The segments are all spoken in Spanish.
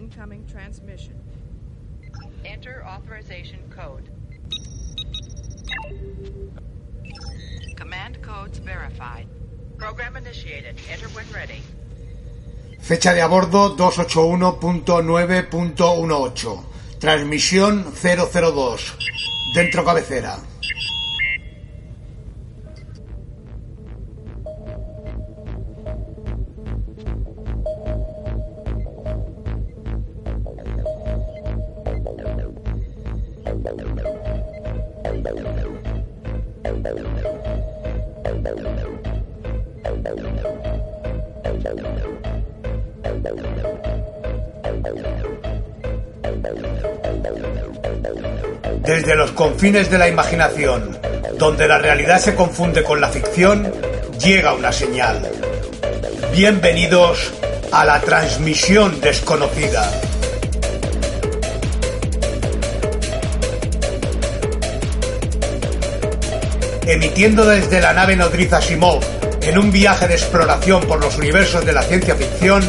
incoming transmission. Enter authorization code. Command codes verified. Program initiated. Enter when ready. Fecha de a bordo 281.9.18. Transmisión 002. Dentro cabecera. Desde los confines de la imaginación, donde la realidad se confunde con la ficción, llega una señal. Bienvenidos a la transmisión desconocida. Emitiendo desde la nave nodriza Simov en un viaje de exploración por los universos de la ciencia ficción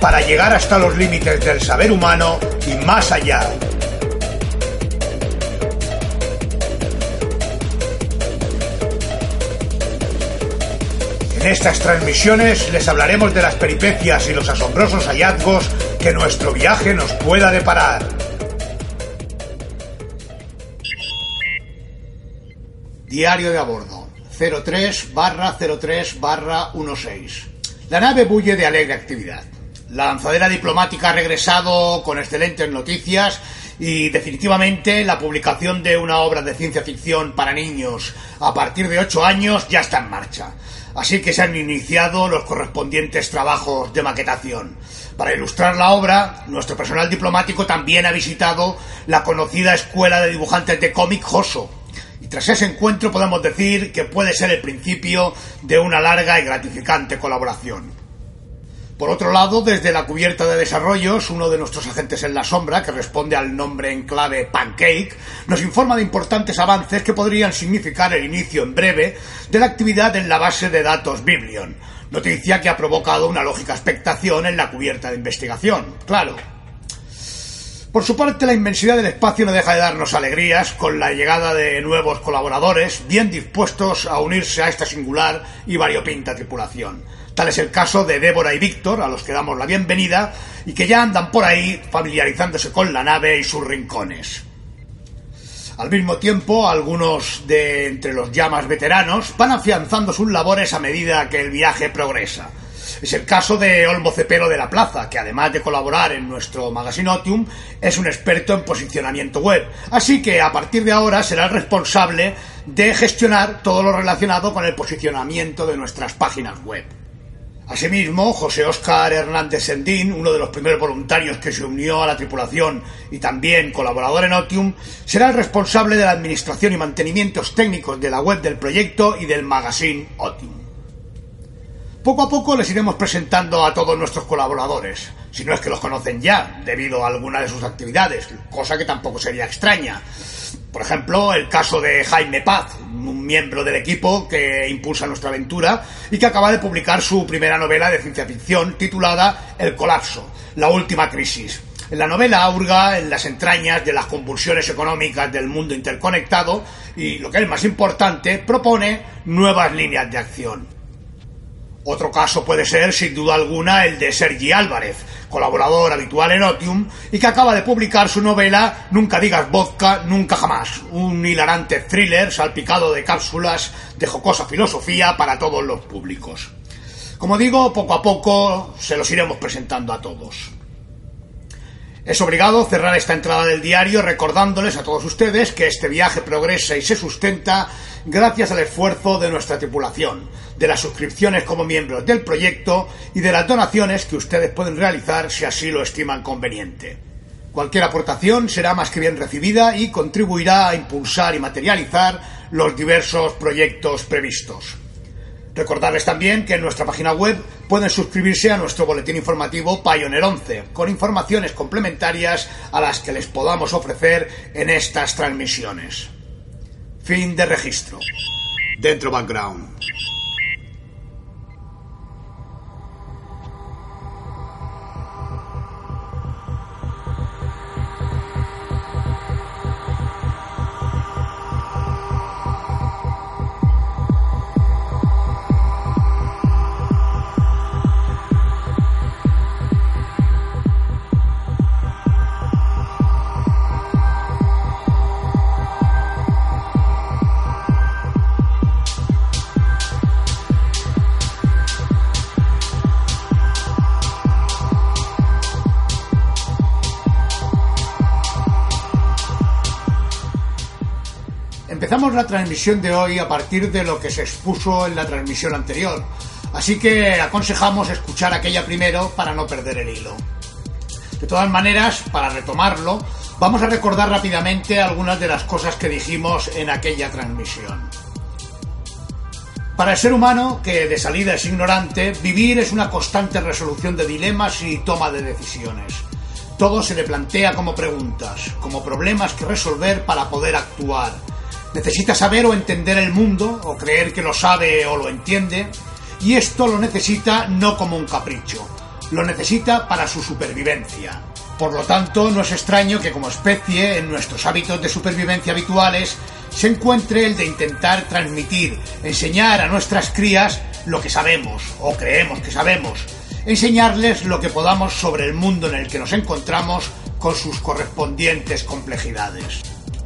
para llegar hasta los límites del saber humano y más allá. En estas transmisiones les hablaremos de las peripecias y los asombrosos hallazgos que nuestro viaje nos pueda deparar. Diario de a bordo 03 barra 03 barra 16. La nave bulle de alegre actividad. La lanzadera diplomática ha regresado con excelentes noticias y definitivamente la publicación de una obra de ciencia ficción para niños a partir de 8 años ya está en marcha. Así que se han iniciado los correspondientes trabajos de maquetación. Para ilustrar la obra, nuestro personal diplomático también ha visitado la conocida escuela de dibujantes de cómic Joso. Tras ese encuentro podemos decir que puede ser el principio de una larga y gratificante colaboración. Por otro lado, desde la cubierta de desarrollos, uno de nuestros agentes en la sombra, que responde al nombre en clave Pancake, nos informa de importantes avances que podrían significar el inicio en breve de la actividad en la base de datos Biblion, noticia que ha provocado una lógica expectación en la cubierta de investigación, claro. Por su parte, la inmensidad del espacio no deja de darnos alegrías con la llegada de nuevos colaboradores bien dispuestos a unirse a esta singular y variopinta tripulación. Tal es el caso de Débora y Víctor, a los que damos la bienvenida y que ya andan por ahí familiarizándose con la nave y sus rincones. Al mismo tiempo, algunos de entre los llamas veteranos van afianzando sus labores a medida que el viaje progresa. Es el caso de Olmo Cepero de la Plaza, que además de colaborar en nuestro Magazine Otium, es un experto en posicionamiento web. Así que a partir de ahora será el responsable de gestionar todo lo relacionado con el posicionamiento de nuestras páginas web. Asimismo, José Óscar Hernández Sendín, uno de los primeros voluntarios que se unió a la tripulación y también colaborador en Otium, será el responsable de la administración y mantenimientos técnicos de la web del proyecto y del magazine Otium. Poco a poco les iremos presentando a todos nuestros colaboradores, si no es que los conocen ya, debido a alguna de sus actividades, cosa que tampoco sería extraña. Por ejemplo, el caso de Jaime Paz, un miembro del equipo que impulsa nuestra aventura y que acaba de publicar su primera novela de ciencia ficción titulada El colapso, la última crisis. En la novela hurga en las entrañas de las convulsiones económicas del mundo interconectado y, lo que es más importante, propone nuevas líneas de acción. Otro caso puede ser, sin duda alguna, el de Sergi Álvarez, colaborador habitual en Otium y que acaba de publicar su novela Nunca digas vodka, nunca jamás, un hilarante thriller salpicado de cápsulas de jocosa filosofía para todos los públicos. Como digo, poco a poco se los iremos presentando a todos. Es obligado cerrar esta entrada del diario recordándoles a todos ustedes que este viaje progresa y se sustenta gracias al esfuerzo de nuestra tripulación, de las suscripciones como miembros del proyecto y de las donaciones que ustedes pueden realizar si así lo estiman conveniente. Cualquier aportación será más que bien recibida y contribuirá a impulsar y materializar los diversos proyectos previstos. Recordarles también que en nuestra página web pueden suscribirse a nuestro boletín informativo Pioneer 11, con informaciones complementarias a las que les podamos ofrecer en estas transmisiones. Fin de registro. Dentro background. La transmisión de hoy a partir de lo que se expuso en la transmisión anterior, así que aconsejamos escuchar aquella primero para no perder el hilo. De todas maneras, para retomarlo, vamos a recordar rápidamente algunas de las cosas que dijimos en aquella transmisión. Para el ser humano, que de salida es ignorante, vivir es una constante resolución de dilemas y toma de decisiones. Todo se le plantea como preguntas, como problemas que resolver para poder actuar. Necesita saber o entender el mundo, o creer que lo sabe o lo entiende, y esto lo necesita no como un capricho, lo necesita para su supervivencia. Por lo tanto, no es extraño que como especie, en nuestros hábitos de supervivencia habituales, se encuentre el de intentar transmitir, enseñar a nuestras crías lo que sabemos o creemos que sabemos, enseñarles lo que podamos sobre el mundo en el que nos encontramos con sus correspondientes complejidades.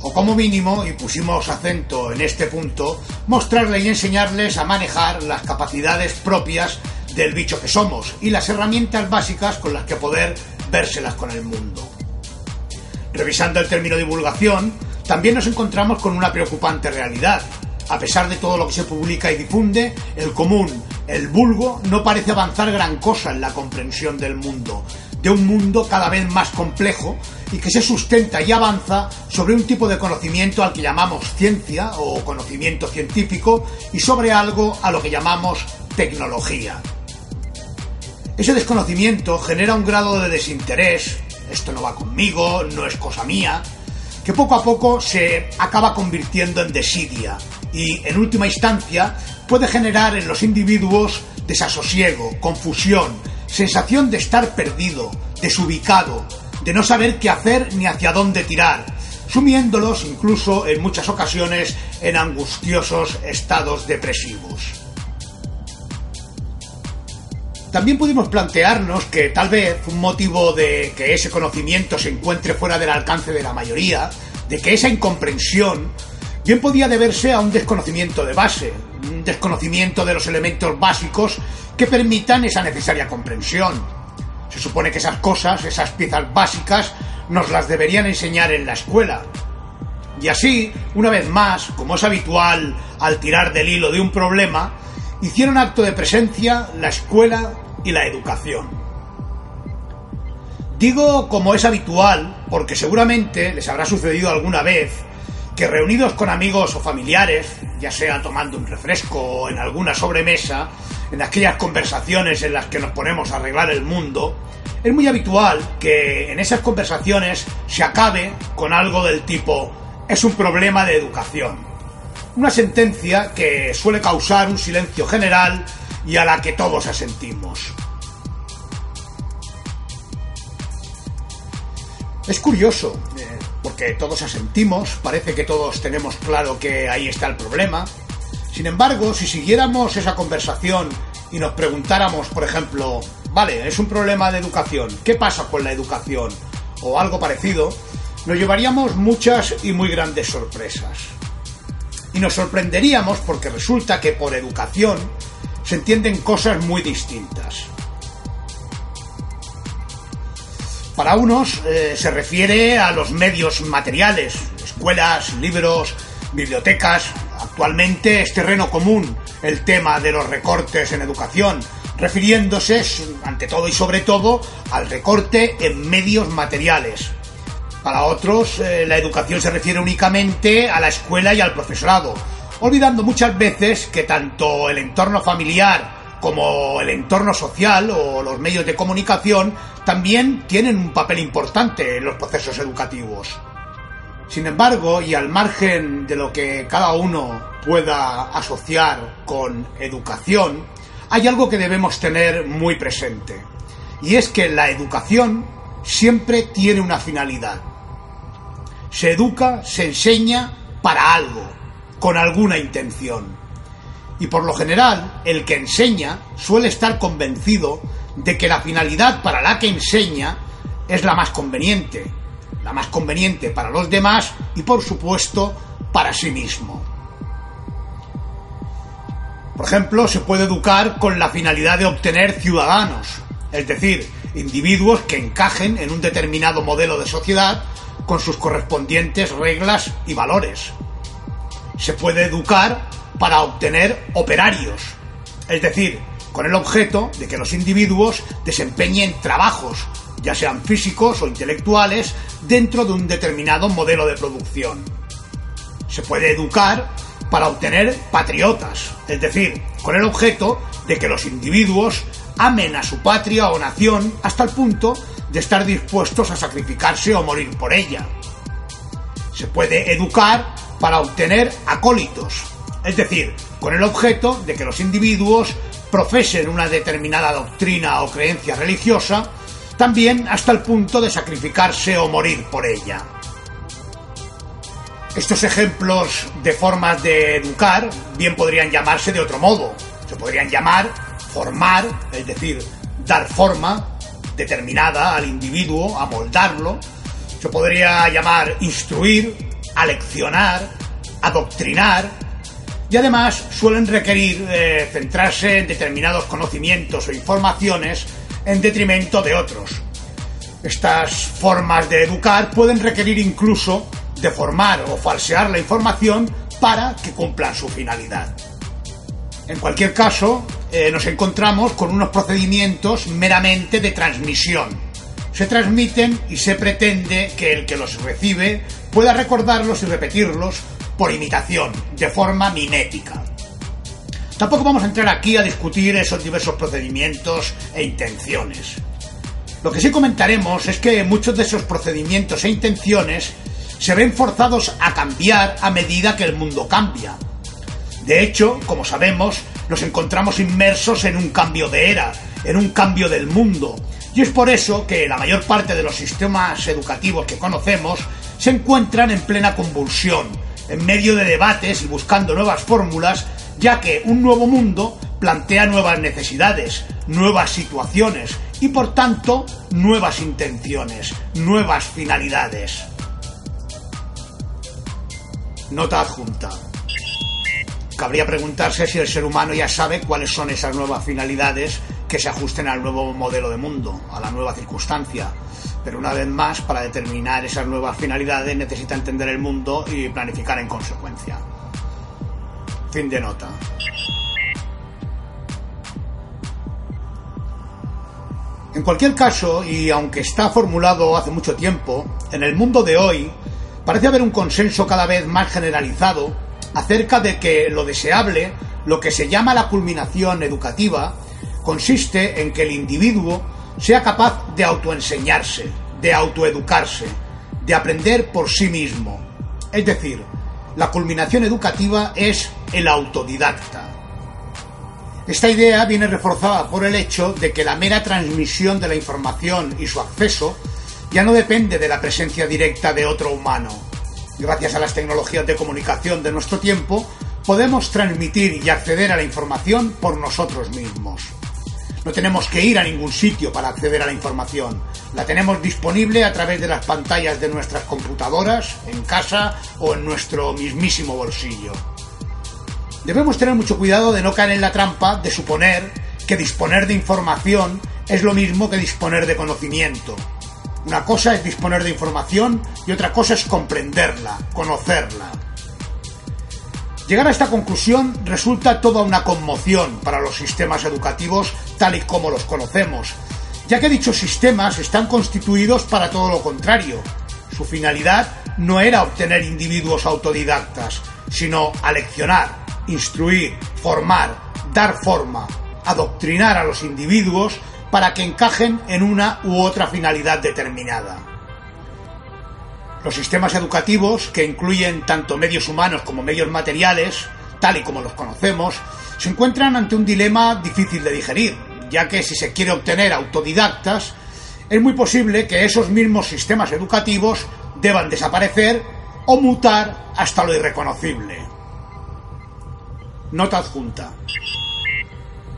O como mínimo, y pusimos acento en este punto, mostrarles y enseñarles a manejar las capacidades propias del bicho que somos y las herramientas básicas con las que poder vérselas con el mundo. Revisando el término divulgación, también nos encontramos con una preocupante realidad. A pesar de todo lo que se publica y difunde, el común, el vulgo, no parece avanzar gran cosa en la comprensión del mundo, de un mundo cada vez más complejo y que se sustenta y avanza sobre un tipo de conocimiento al que llamamos ciencia o conocimiento científico y sobre algo a lo que llamamos tecnología. Ese desconocimiento genera un grado de desinterés, esto no va conmigo, no es cosa mía, que poco a poco se acaba convirtiendo en desidia y, en última instancia, puede generar en los individuos desasosiego, confusión, sensación de estar perdido, desubicado, de no saber qué hacer ni hacia dónde tirar, sumiéndolos incluso en muchas ocasiones en angustiosos estados depresivos. También pudimos plantearnos que tal vez un motivo de que ese conocimiento se encuentre fuera del alcance de la mayoría, de que esa incomprensión, bien podía deberse a un desconocimiento de base, un desconocimiento de los elementos básicos que permitan esa necesaria comprensión. Se supone que esas cosas, esas piezas básicas, nos las deberían enseñar en la escuela. Y así, una vez más, como es habitual al tirar del hilo de un problema, hicieron acto de presencia la escuela y la educación. Digo como es habitual porque seguramente les habrá sucedido alguna vez que reunidos con amigos o familiares, ya sea tomando un refresco o en alguna sobremesa, en aquellas conversaciones en las que nos ponemos a arreglar el mundo, es muy habitual que en esas conversaciones se acabe con algo del tipo es un problema de educación. Una sentencia que suele causar un silencio general y a la que todos asentimos. Es curioso, eh, porque todos asentimos, parece que todos tenemos claro que ahí está el problema. Sin embargo, si siguiéramos esa conversación y nos preguntáramos, por ejemplo, vale, es un problema de educación, ¿qué pasa con la educación? O algo parecido, nos llevaríamos muchas y muy grandes sorpresas. Y nos sorprenderíamos porque resulta que por educación se entienden cosas muy distintas. Para unos eh, se refiere a los medios materiales, escuelas, libros, bibliotecas. Actualmente es terreno común el tema de los recortes en educación, refiriéndose ante todo y sobre todo al recorte en medios materiales. Para otros, eh, la educación se refiere únicamente a la escuela y al profesorado, olvidando muchas veces que tanto el entorno familiar como el entorno social o los medios de comunicación también tienen un papel importante en los procesos educativos. Sin embargo, y al margen de lo que cada uno pueda asociar con educación, hay algo que debemos tener muy presente. Y es que la educación siempre tiene una finalidad. Se educa, se enseña para algo, con alguna intención. Y por lo general, el que enseña suele estar convencido de que la finalidad para la que enseña es la más conveniente, la más conveniente para los demás y por supuesto para sí mismo. Por ejemplo, se puede educar con la finalidad de obtener ciudadanos, es decir, individuos que encajen en un determinado modelo de sociedad con sus correspondientes reglas y valores. se puede educar para obtener operarios, es decir, con el objeto de que los individuos desempeñen trabajos, ya sean físicos o intelectuales, dentro de un determinado modelo de producción. Se puede educar para obtener patriotas, es decir, con el objeto de que los individuos amen a su patria o nación hasta el punto de estar dispuestos a sacrificarse o morir por ella. Se puede educar para obtener acólitos, es decir, con el objeto de que los individuos profesen una determinada doctrina o creencia religiosa, también hasta el punto de sacrificarse o morir por ella. Estos ejemplos de formas de educar bien podrían llamarse de otro modo. Se podrían llamar formar, es decir, dar forma determinada al individuo, amoldarlo. Se podría llamar instruir, aleccionar, adoctrinar. Y además suelen requerir eh, centrarse en determinados conocimientos o informaciones en detrimento de otros. Estas formas de educar pueden requerir incluso deformar o falsear la información para que cumplan su finalidad. En cualquier caso, eh, nos encontramos con unos procedimientos meramente de transmisión. Se transmiten y se pretende que el que los recibe pueda recordarlos y repetirlos por imitación, de forma mimética. Tampoco vamos a entrar aquí a discutir esos diversos procedimientos e intenciones. Lo que sí comentaremos es que muchos de esos procedimientos e intenciones se ven forzados a cambiar a medida que el mundo cambia. De hecho, como sabemos, nos encontramos inmersos en un cambio de era, en un cambio del mundo, y es por eso que la mayor parte de los sistemas educativos que conocemos se encuentran en plena convulsión, en medio de debates y buscando nuevas fórmulas, ya que un nuevo mundo plantea nuevas necesidades, nuevas situaciones y por tanto nuevas intenciones, nuevas finalidades. Nota adjunta. Cabría preguntarse si el ser humano ya sabe cuáles son esas nuevas finalidades que se ajusten al nuevo modelo de mundo, a la nueva circunstancia. Pero una vez más, para determinar esas nuevas finalidades necesita entender el mundo y planificar en consecuencia. Fin de nota. En cualquier caso, y aunque está formulado hace mucho tiempo, en el mundo de hoy parece haber un consenso cada vez más generalizado acerca de que lo deseable, lo que se llama la culminación educativa, consiste en que el individuo sea capaz de autoenseñarse, de autoeducarse, de aprender por sí mismo. Es decir, la culminación educativa es el autodidacta. Esta idea viene reforzada por el hecho de que la mera transmisión de la información y su acceso ya no depende de la presencia directa de otro humano. Gracias a las tecnologías de comunicación de nuestro tiempo, podemos transmitir y acceder a la información por nosotros mismos. No tenemos que ir a ningún sitio para acceder a la información. La tenemos disponible a través de las pantallas de nuestras computadoras, en casa o en nuestro mismísimo bolsillo. Debemos tener mucho cuidado de no caer en la trampa de suponer que disponer de información es lo mismo que disponer de conocimiento. Una cosa es disponer de información y otra cosa es comprenderla, conocerla. Llegar a esta conclusión resulta toda una conmoción para los sistemas educativos tal y como los conocemos, ya que dichos sistemas están constituidos para todo lo contrario. Su finalidad no era obtener individuos autodidactas, sino aleccionar, instruir, formar, dar forma, adoctrinar a los individuos para que encajen en una u otra finalidad determinada. Los sistemas educativos, que incluyen tanto medios humanos como medios materiales, tal y como los conocemos, se encuentran ante un dilema difícil de digerir, ya que si se quiere obtener autodidactas, es muy posible que esos mismos sistemas educativos deban desaparecer o mutar hasta lo irreconocible. Nota adjunta.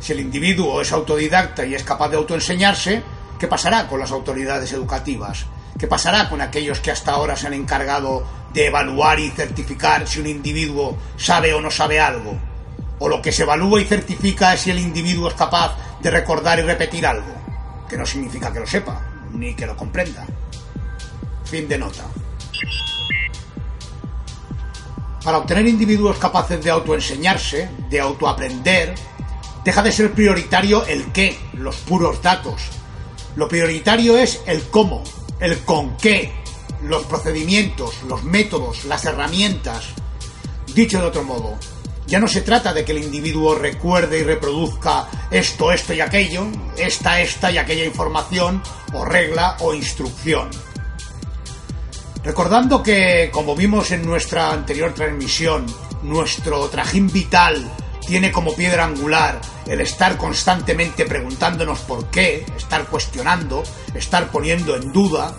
Si el individuo es autodidacta y es capaz de autoenseñarse, ¿qué pasará con las autoridades educativas? ¿Qué pasará con aquellos que hasta ahora se han encargado de evaluar y certificar si un individuo sabe o no sabe algo? ¿O lo que se evalúa y certifica es si el individuo es capaz de recordar y repetir algo? Que no significa que lo sepa, ni que lo comprenda. Fin de nota. para obtener individuos capaces de autoenseñarse, de autoaprender, deja de ser prioritario el qué, los puros datos. Lo prioritario es el cómo, el con qué, los procedimientos, los métodos, las herramientas. Dicho de otro modo, ya no se trata de que el individuo recuerde y reproduzca esto, esto y aquello, esta, esta y aquella información, o regla o instrucción. Recordando que, como vimos en nuestra anterior transmisión, nuestro trajín vital tiene como piedra angular el estar constantemente preguntándonos por qué, estar cuestionando, estar poniendo en duda,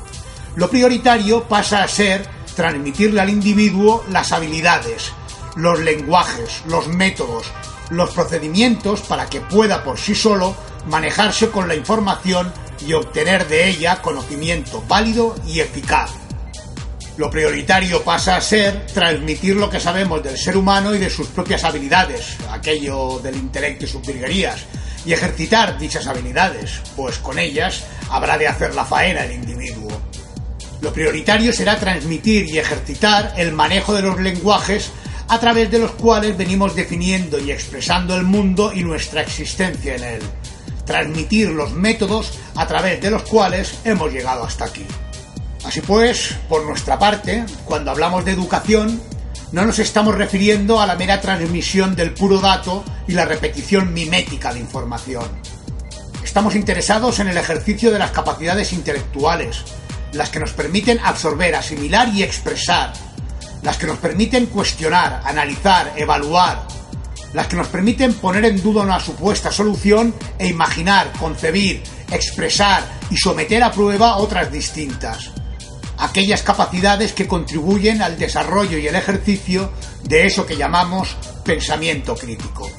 lo prioritario pasa a ser transmitirle al individuo las habilidades, los lenguajes, los métodos, los procedimientos para que pueda por sí solo manejarse con la información y obtener de ella conocimiento válido y eficaz. Lo prioritario pasa a ser transmitir lo que sabemos del ser humano y de sus propias habilidades, aquello del intelecto y sus virguerías, y ejercitar dichas habilidades, pues con ellas habrá de hacer la faena el individuo. Lo prioritario será transmitir y ejercitar el manejo de los lenguajes a través de los cuales venimos definiendo y expresando el mundo y nuestra existencia en él. Transmitir los métodos a través de los cuales hemos llegado hasta aquí. Así pues, por nuestra parte, cuando hablamos de educación, no nos estamos refiriendo a la mera transmisión del puro dato y la repetición mimética de información. Estamos interesados en el ejercicio de las capacidades intelectuales, las que nos permiten absorber, asimilar y expresar, las que nos permiten cuestionar, analizar, evaluar, las que nos permiten poner en duda una supuesta solución e imaginar, concebir, expresar y someter a prueba otras distintas aquellas capacidades que contribuyen al desarrollo y el ejercicio de eso que llamamos pensamiento crítico.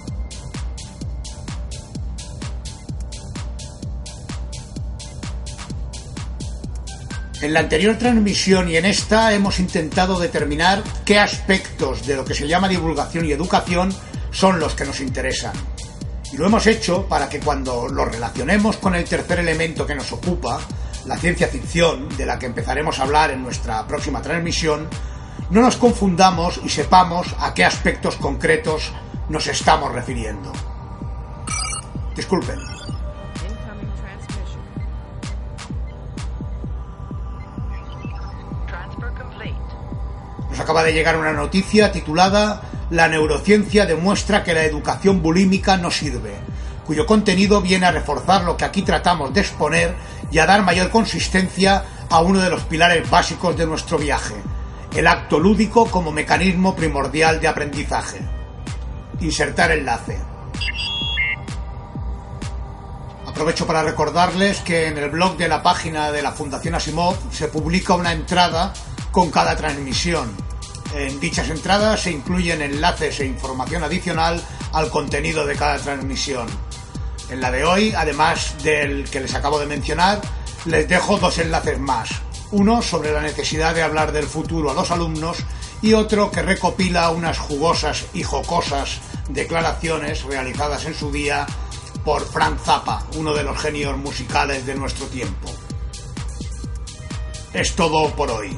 En la anterior transmisión y en esta hemos intentado determinar qué aspectos de lo que se llama divulgación y educación son los que nos interesan. Y lo hemos hecho para que cuando lo relacionemos con el tercer elemento que nos ocupa, la ciencia ficción, de la que empezaremos a hablar en nuestra próxima transmisión, no nos confundamos y sepamos a qué aspectos concretos nos estamos refiriendo. Disculpen. Nos acaba de llegar una noticia titulada La neurociencia demuestra que la educación bulímica no sirve cuyo contenido viene a reforzar lo que aquí tratamos de exponer y a dar mayor consistencia a uno de los pilares básicos de nuestro viaje, el acto lúdico como mecanismo primordial de aprendizaje. Insertar enlace. Aprovecho para recordarles que en el blog de la página de la Fundación Asimov se publica una entrada con cada transmisión. En dichas entradas se incluyen enlaces e información adicional al contenido de cada transmisión. En la de hoy, además del que les acabo de mencionar, les dejo dos enlaces más. Uno sobre la necesidad de hablar del futuro a los alumnos y otro que recopila unas jugosas y jocosas declaraciones realizadas en su día por Frank Zappa, uno de los genios musicales de nuestro tiempo. Es todo por hoy.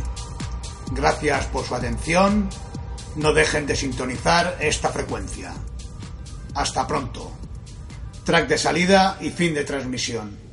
Gracias por su atención. No dejen de sintonizar esta frecuencia. Hasta pronto track de salida y fin de transmisión.